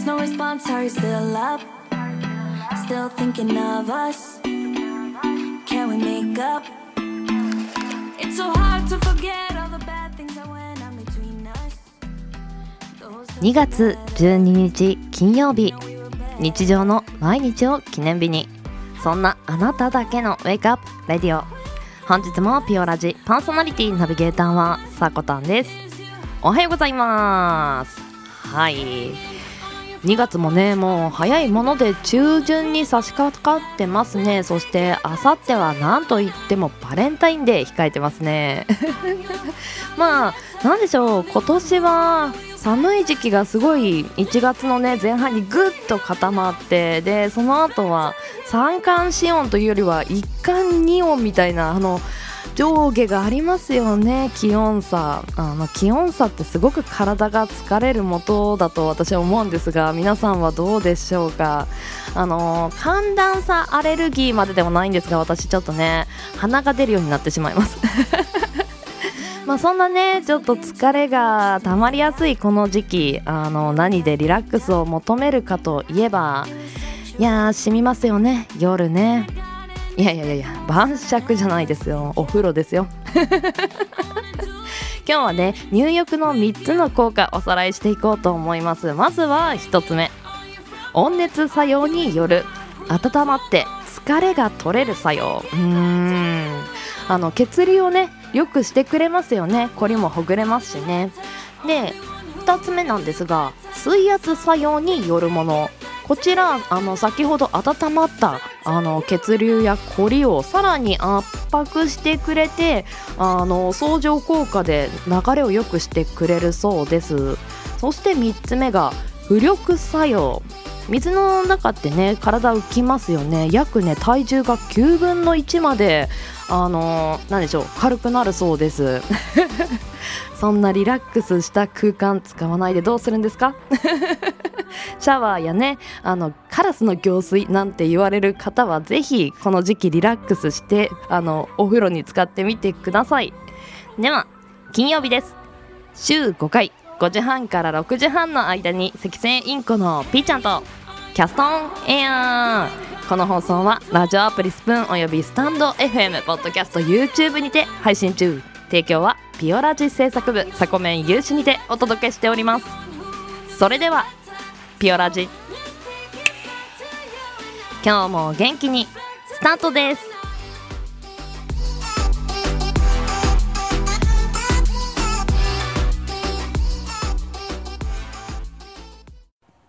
text, no response, are you still up? Still thinking of us? Can we make up? It's so hard to forget all the bad things that went on between us. 2月12日金曜日日常の毎日を記念日にそんなあなただけのウェイクアップレディオ本日もピオラジパーソナリティナビゲーターはさこたんですおはようございますはい2月もねもう早いもので中旬に差し掛かってますね。そしてあさっては何といってもバレンタインデー控えてますね。まあなんでしょう今年は寒い時期がすごい1月のね前半にぐっと固まってでその後は三寒四温というよりは一寒二温みたいなあの上下がありますよね。気温差。あの気温差ってすごく体が疲れる元だと私は思うんですが皆さんはどうでしょうか。あの寒暖差アレルギーまででもないんですが私ちょっとね鼻が出るようになってしまいます。まあそんなねちょっと疲れが溜まりやすいこの時期あの何でリラックスを求めるかといえばいやー染みますよね。夜ねいやいやいや晩酌じゃないですよ。お風呂ですよ。今日はね入浴の3つの効果おさらいしていこうと思います。まずは1つ目。温熱作用による温まって疲れが取れる作用。うーん。あの血流をねよくしてくれますよね。こりもほぐれますしね。で2つ目なんですが水圧作用によるもの。こちらあの先ほど温まったあの血流や凝りをさらに圧迫してくれてあの相乗効果で流れを良くしてくれるそうです。そして3つ目が浮力作用。水の中ってね体浮きますよね。約ね体重が9分の1まであのー、なんでしょう軽くなるそうです。そんなリラックスした空間使わないでどうするんですか？シャワーやねあのカラスの行水なんて言われる方はぜひこの時期リラックスしてあのお風呂に使ってみてください。では金曜日です。週5回5時半から6時半の間に赤線インコのピーちゃんとキャストンエア。ーこの放送はラジオアプリスプーンおよびスタンド FM ポッドキャスト YouTube にて配信中。提供はピオラジ制作部サコメン有志にてお届けしております。それではピオラジ。今日も元気にスタートです。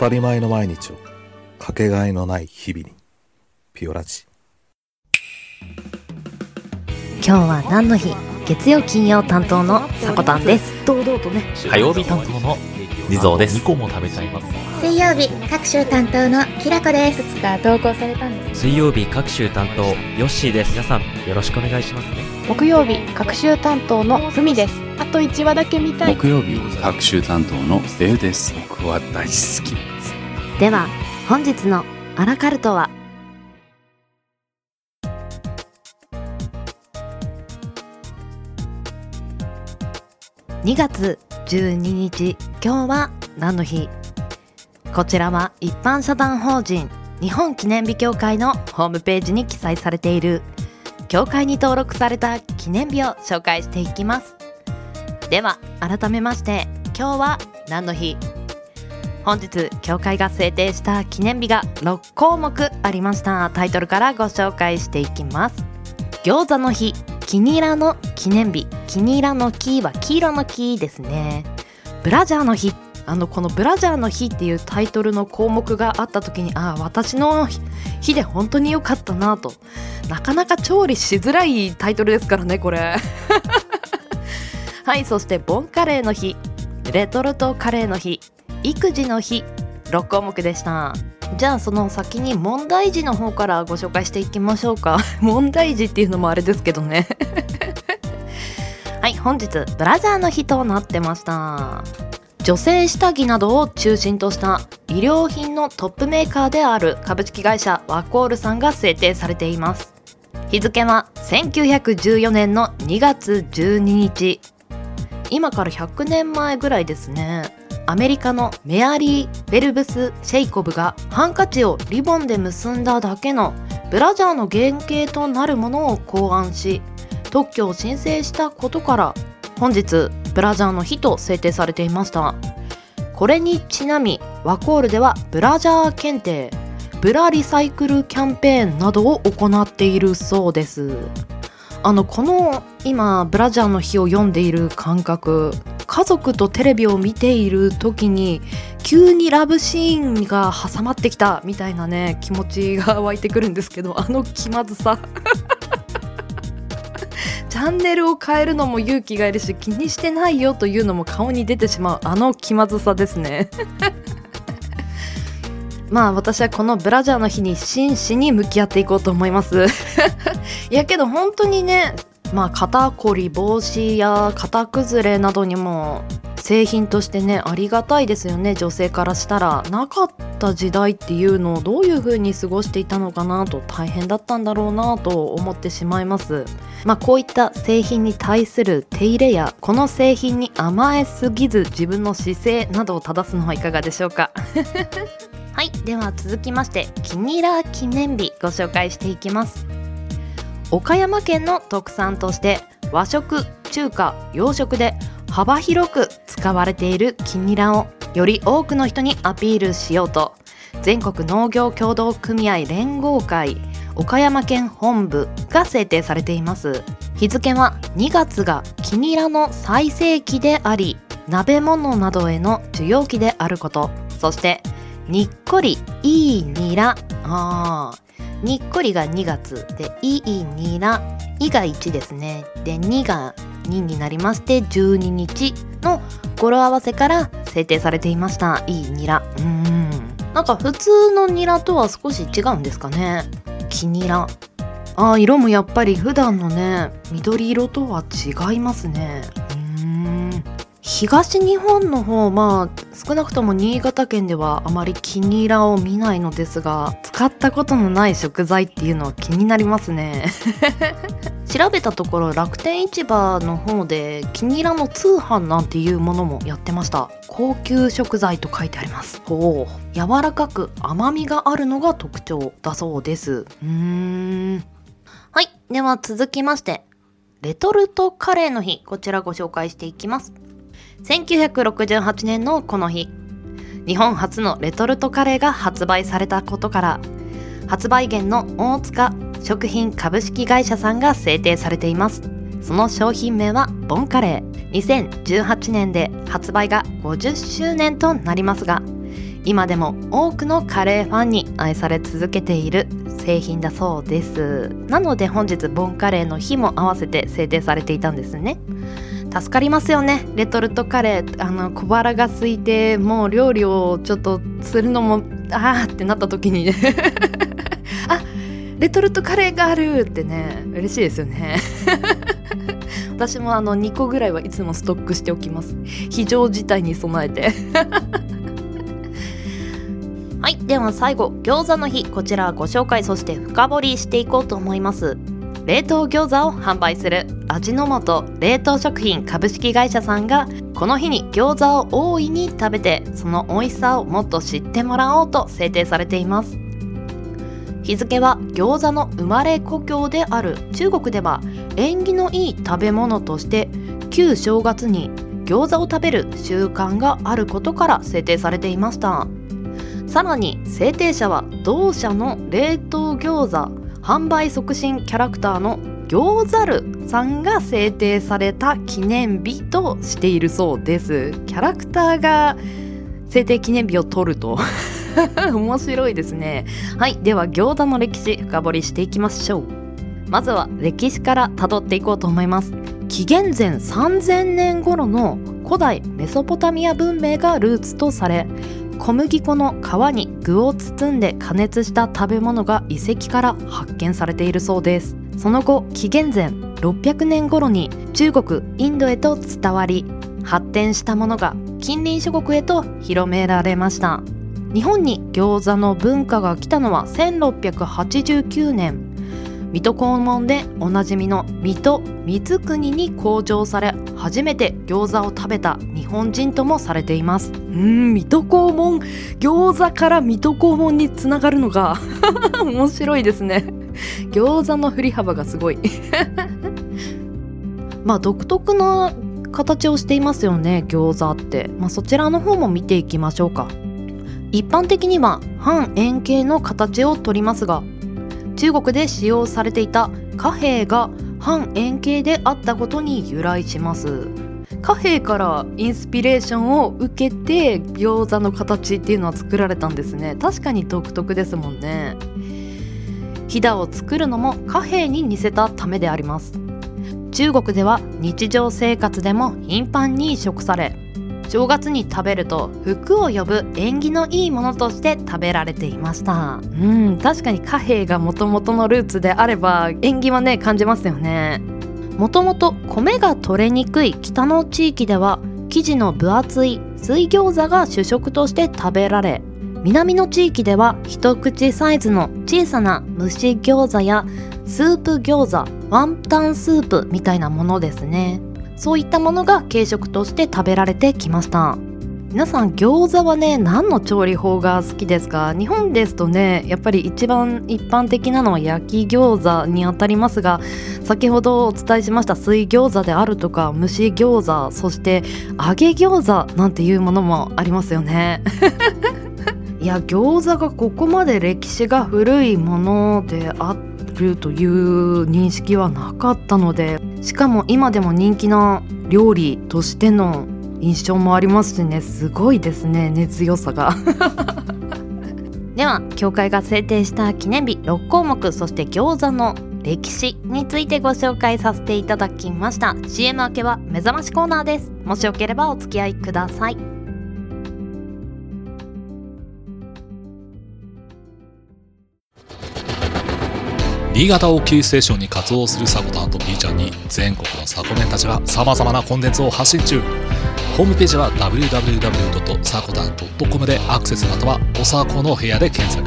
当たり前の毎日をかけがえのない日々にピオラジ。今日は何の日？月曜金曜担当のさこたんです。堂々とね。火曜日担当の地蔵です。2個も食べちゃいます。水曜日各週担当のきらこです。が投稿されたんです。水曜日各週担当ヨッシーです。皆さんよろしくお願いしますね。木曜日各週担当のふみですあと1話だけ見たい。木曜日各週担当のデウです。僕は大好き。では本日のアラカルトは？2月12日今日は何の日？こちらは一般社団法人日本記念日協会のホームページに記載されている協会に登録された記念日を紹介していきますでは改めまして今日は何の日？本日協会が制定した記念日が6項目ありました。タイトルからご紹介していきます。餃子の日キニラの記念日。キニラの木は黄色の木ですね。ブラジャーの日。あのこのブラジャーの日っていうタイトルの項目があった時にああ私の日で本当に良かったなと。なかなか調理しづらいタイトルですからねこれ。はいそしてボンカレーの日。レトルトカレーの日。育児の日。6項目でした。じゃあその先に問題児の方からご紹介していきましょうか。問題児っていうのもあれですけどね。はい本日ブラジャーの日となってました。女性下着などを中心とした衣料品のトップメーカーである株式会社ワコールさんが制定されています。日付は1914年の2月12日。今から100年前ぐらいですね。アメリカのメアリー・ベルブス・シェイコブがハンカチをリボンで結んだだけのブラジャーの原型となるものを考案し特許を申請したことから本日ブラジャーの日と制定されていました。これにちなみワコールではブラジャー検定ブラリサイクルキャンペーンなどを行っているそうです。あのこの今ブラジャーの日を読んでいる感覚。家族とテレビを見ている時に急にラブシーンが挟まってきたみたいなね気持ちが湧いてくるんですけどあの気まずさ。チャンネルを変えるのも勇気がいるし気にしてないよというのも顔に出てしまうあの気まずさですね。まあ私はこのブラジャーの日に真摯に向き合っていこうと思います。いやけど本当にねまあ肩こり防止や肩崩れなどにも製品としてねありがたいですよね。女性からしたら。なかった時代っていうのをどういう風に過ごしていたのかなと大変だったんだろうなと思ってしまいます。まあこういった製品に対する手入れやこの製品に甘えすぎず自分の姿勢などを正すのはいかがでしょうか。はい。では続きましてキニラ記念日ご紹介していきます。岡山県の特産として和食中華洋食で幅広く使われているキニラをより多くの人にアピールしようと全国農業協同組合連合会岡山県本部が制定されています。日付は2月がキニラの最盛期であり鍋物などへの需要期であることそしてにっこりいいニラ。あー。にっこりが2月でいいニラいが1ですね。で2が2になりまして12日の語呂合わせから制定されていました。いいニラうん。なんか普通のニラとは少し違うんですかね。キニラあ色もやっぱり普段のね緑色とは違いますね。東日本の方まあ少なくとも新潟県ではあまりキニラを見ないのですが使ったことのない食材っていうのは気になりますね。調べたところ楽天市場の方でキニラの通販なんていうものもやってました。高級食材と書いてあります。お。柔らかく甘みがあるのが特徴だそうです。うーん。はい。では続きましてレトルトカレーの日こちらご紹介していきます1968年のこの日日本初のレトルトカレーが発売されたことから発売源の大塚食品株式会社さんが制定されています。その商品名はボンカレー。2018年で発売が50周年となりますが今でも多くのカレーファンに愛され続けている製品だそうです。なので本日ボンカレーの日も合わせて制定されていたんですね。助かりますよね。レトルトカレーあの小腹が空いてもう料理をちょっとするのもあーってなった時に。ね あレトルトカレーがあるってね嬉しいですよね。私もあの2個ぐらいはいつもストックしておきます。非常事態に備えて。はいでは最後餃子の日。こちらご紹介そして深掘りしていこうと思います。冷凍餃子を販売する味の素冷凍食品株式会社さんがこの日に餃子を大いに食べてその美味しさをもっと知ってもらおうと制定されています。日付は餃子の生まれ故郷である中国では縁起のいい食べ物として旧正月に餃子を食べる習慣があることから制定されていました。さらに制定者は同社の冷凍餃子販売促進キャラクターの餃子るさんが制定された記念日としているそうです。キャラクターが制定記念日を取ると。面白いですね。はいでは餃子の歴史深掘りしていきましょう。まずは歴史から辿っていこうと思います。紀元前3000年頃の古代メソポタミア文明がルーツとされ小麦粉の皮に具を包んで加熱した食べ物が遺跡から発見されているそうです。その後紀元前600年頃に中国インドへと伝わり発展したものが近隣諸国へと広められました。日本に餃子の文化が来たのは1689年。水戸黄門でおなじみの水戸光国に登場され初めて餃子を食べた日本人ともされています。うん水戸黄門。餃子から水戸黄門につながるのが 面白いですね。餃子の振り幅がすごい。まあ独特な形をしていますよね餃子って、まあ、そちらの方も見ていきましょうか。一般的には半円形の形をとりますが中国で使用されていた貨幣が半円形であったことに由来します。貨幣からインスピレーションを受けて餃子の形っていうのは作られたんですね。確かに独特ですもんね。ひだを作るのも貨幣に似せたためであります。中国では日常生活でも頻繁に食され正月に食べると福を呼ぶ縁起のいいものとして食べられていました。うん確かに貨幣がもともとのルーツであれば縁起はね感じますよね。もともと米が取れにくい北の地域では生地の分厚い水餃子が主食として食べられ南の地域では一口サイズの小さな蒸し餃子やスープ餃子ワンタンスープみたいなものですね。そういったものが軽食として食べられてきました。皆さん餃子はね何の調理法が好きですか？日本ですとねやっぱり一番一般的なのは焼き餃子にあたりますが先ほどお伝えしました水餃子であるとか蒸し餃子そして揚げ餃子なんていうものもありますよね。いや餃子がここまで歴史が古いものであってるという認識はなかったのでしかも今でも人気な料理としての印象もありますしね。すごいですね根強さが。では教会が制定した記念日6項目そして餃子の歴史についてご紹介させていただきました。CM 明けは目覚ましコーナーです。もしよければお付き合いください。新潟をキーステーションに活動するサコタンと B ちゃんに全国のサコメンたちが様々なコンテンツを発信中。ホームページは www.sakotan.com でアクセスまたはおさこの部屋で検索。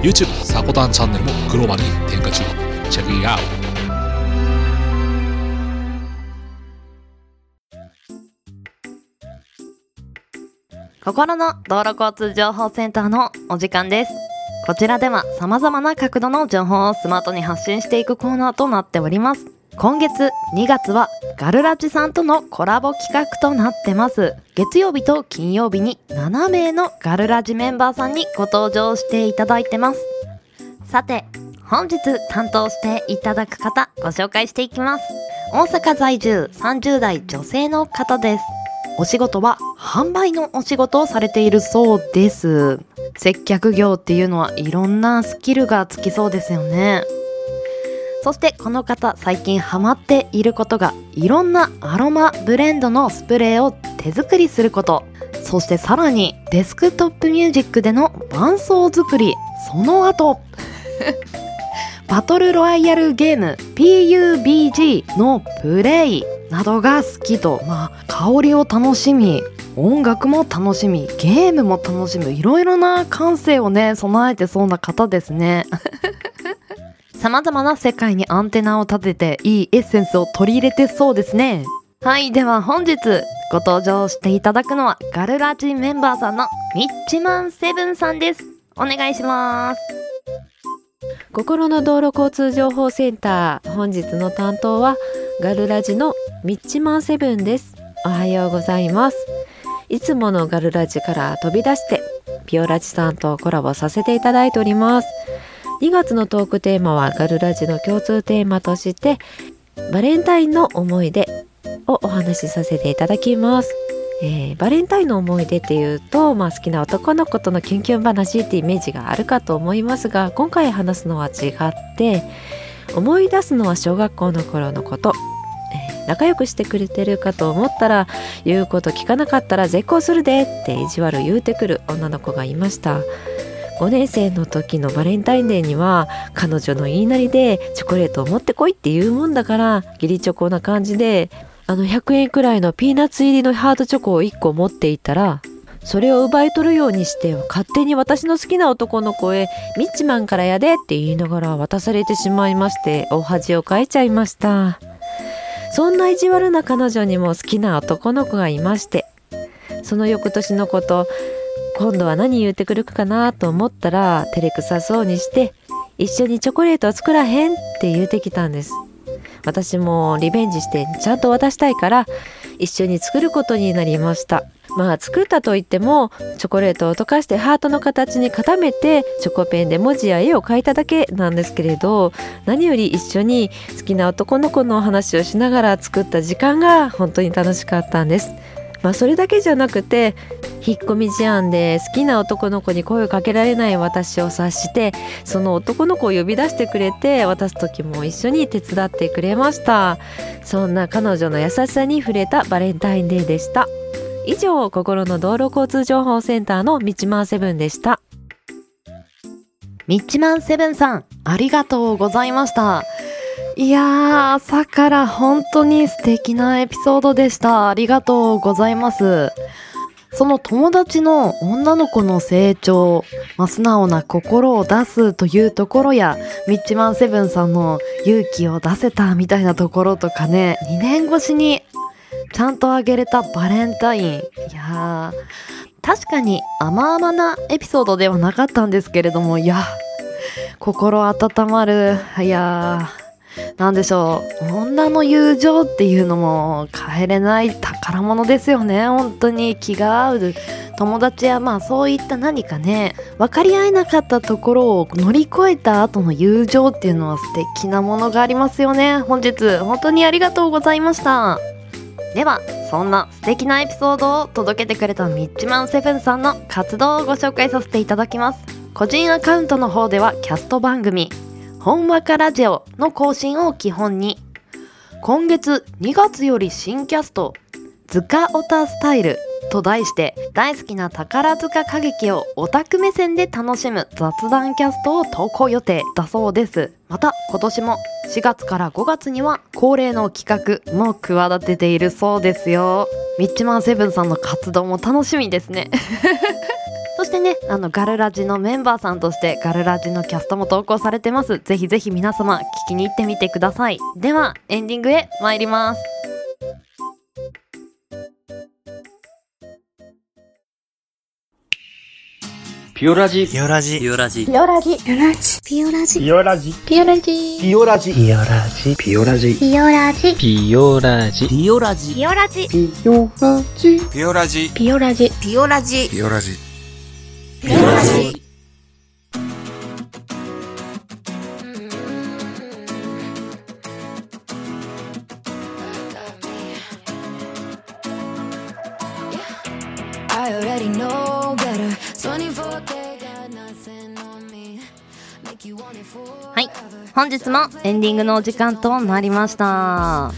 YouTube サコタンチャンネルもグローバルに展開中。チェックイアウト。心の道路交通情報センターのお時間です。こちらでは様々な角度の情報をスマートに発信していくコーナーとなっております。今月2月はガルラジさんとのコラボ企画となってます。月曜日と金曜日に7名のガルラジメンバーさんにご登場していただいてます。さて本日担当していただく方ご紹介していきます。大阪在住30代女性の方です。お仕事は販売のお仕事をされているそうです。接客業っていうのはいろんなスキルがつきそうですよね。そしてこの方最近ハマっていることがいろんなアロマブレンドのスプレーを手作りすること。そしてさらにデスクトップミュージックでの伴奏作りその後。バトルロワイヤルゲーム PUBG のプレイ。などが好きと、まあ、香りを楽しみ音楽も楽しみゲームも楽しむいろいろな感性をね備えてそうな方ですね。様々な世界にアンテナを立てていいエッセンスを取り入れてそうですね。はいでは本日ご登場していただくのはガルラジメンバーさんのミッチマンセブンさんです。お願いします心の道路交通情報センター本日の担当はガルラジのミッチマンセブンです。おはようございます。いつものガルラジから飛び出してピオラジさんとコラボさせていただいております。2月のトークテーマはガルラジの共通テーマとしてバレンタインの思い出をお話しさせていただきます。えーバレンタインの思い出っていうと、まあ、好きな男の子とのキュンキュン話ってイメージがあるかと思いますが今回話すのは違って思い出すのは小学校の頃のこと、えー仲良くしてくれてるかと思ったら言うこと聞かなかったら絶交するでって意地悪言うてくる女の子がいました。5年生の時のバレンタインデーには彼女の言いなりでチョコレートを持ってこいって言うもんだから義理チョコな感じであの100円くらいのピーナッツ入りのハードチョコを1個持っていたらそれを奪い取るようにして勝手に私の好きな男の子へミッチマンからやでって言いながら渡されてしまいましてお恥をかいちゃいました。そんな意地悪な彼女にも好きな男の子がいましてその翌年のこと今度は何言ってくるかなと思ったら照れくさそうにして一緒にチョコレートを作らへんって言うてきたんです。私もリベンジしてちゃんと渡したいから一緒に作ることになりましたまあ作ったといってもチョコレートを溶かしてハートの形に固めてチョコペンで文字や絵を描いただけなんですけれど何より一緒に好きな男の子の話をしながら作った時間が本当に楽しかったんです。まあ、それだけじゃなくて引っ込み思案で好きな男の子に声をかけられない私を察してその男の子を呼び出してくれて渡す時も一緒に手伝ってくれました。そんな彼女の優しさに触れたバレンタインデーでした。以上心の道路交通情報センターのミッチマンセブンでした。ミッチマンセブンさんありがとうございました。いやー朝から本当に素敵なエピソードでしたありがとうございますその友達の女の子の成長、まあ、素直な心を出すというところや、ミッチマンセブンさんの勇気を出せたみたいなところとかね、2年越しにちゃんとあげれたバレンタイン。いやー、確かに甘々なエピソードではなかったんですけれども、いや、心温まる。いやー、なんでしょう。女の友情っていうのも変えれない宝物ですよね。本当に気が合う友達やまあそういった何かね分かり合えなかったところを乗り越えた後の友情っていうのは素敵なものがありますよね。本日本当にありがとうございました。ではそんな素敵なエピソードを届けてくれたミッチマンセブンさんの活動をご紹介させていただきます。個人アカウントの方ではキャスト番組ほんわかラジオの更新を基本に。今月2月より新キャストズカオタスタイルと題して大好きな宝塚歌劇をオタク目線で楽しむ雑談キャストを投稿予定だそうです。また今年も4月から5月には恒例の企画も企てているそうですよ。ミッチマンセブンさんの活動も楽しみですね。そしてね、あの、ガルラジのメンバーさんとして、ガルラジのキャストも投稿されてます。ぜひぜひ皆様、聞きに行ってみてください。では、エンディングへ参ります。ピオラジピオラジ。ピオラジ。ピオラジピオラジ。ピオラジ。ピオラジピオラジ。ピオラジピオラジピオラジピオラジ。ピオラジピオラジ。ピオラジ。ピオラジピオラジピオラジ。ピオラジジ。はい。本日もエンディングのお時間となりました。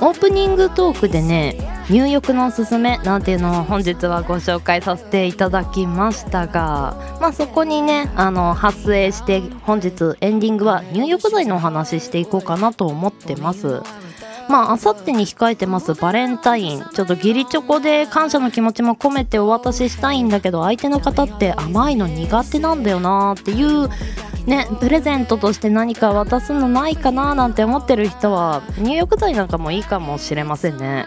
オープニングトークでね入浴のおすすめなんていうのを本日はご紹介させていただきましたがまあそこにねあの発生して本日エンディングは入浴剤のお話ししていこうかなと思ってます。まああさってに控えてます。バレンタイン。ちょっと義理チョコで感謝の気持ちも込めてお渡ししたいんだけど相手の方って甘いの苦手なんだよなーっていうねプレゼントとして何か渡すのないかななんて思ってる人は入浴剤なんかもいいかもしれませんね。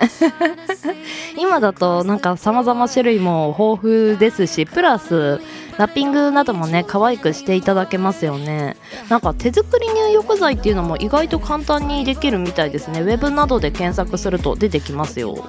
今だとなんか様々種類も豊富ですしプラスラッピングなどもね可愛くしていただけますよね。なんか手作り入浴剤っていうのも意外と簡単にできるみたいですね。ウェブなどで検索すると出てきますよ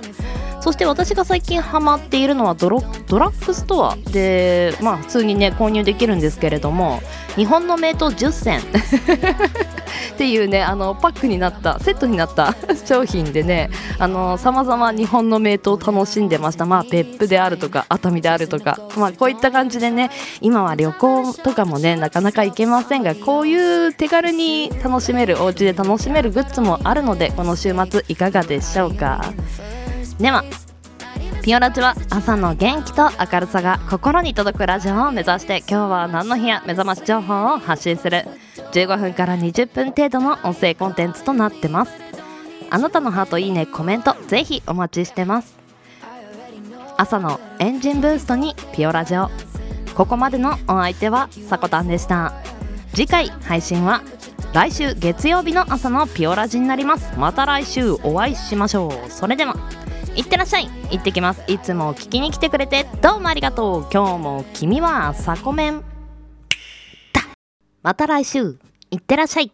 そして私が最近ハマっているのはドラッグストアでまあ普通にね購入できるんですけれども日本の名刀10選 っていうねあのパックになったセットになった 商品でねさまざま日本の名刀を楽しんでました。まあ別府であるとか熱海であるとかまあこういった感じでね今は旅行とかもねなかなか行けませんがこういう手軽に楽しめるお家で楽しめるグッズもあるのでこの週末いかがでしょうか？ではピオラジは朝の元気と明るさが心に届くラジオを目指して今日は何の日や目覚まし情報を発信する。15分から20分程度の音声コンテンツとなってます。あなたのハートいいねコメントぜひお待ちしてます。朝のエンジンブーストにピオラジオ。ここまでのお相手はさこたんでした。次回配信は来週月曜日の朝のピオラジになります。また来週お会いしましょう。それでは。いってらっしゃい。行ってきます。いつも聞きに来てくれて。どうもありがとう。今日も君はサコメンだ。また来週。いってらっしゃい。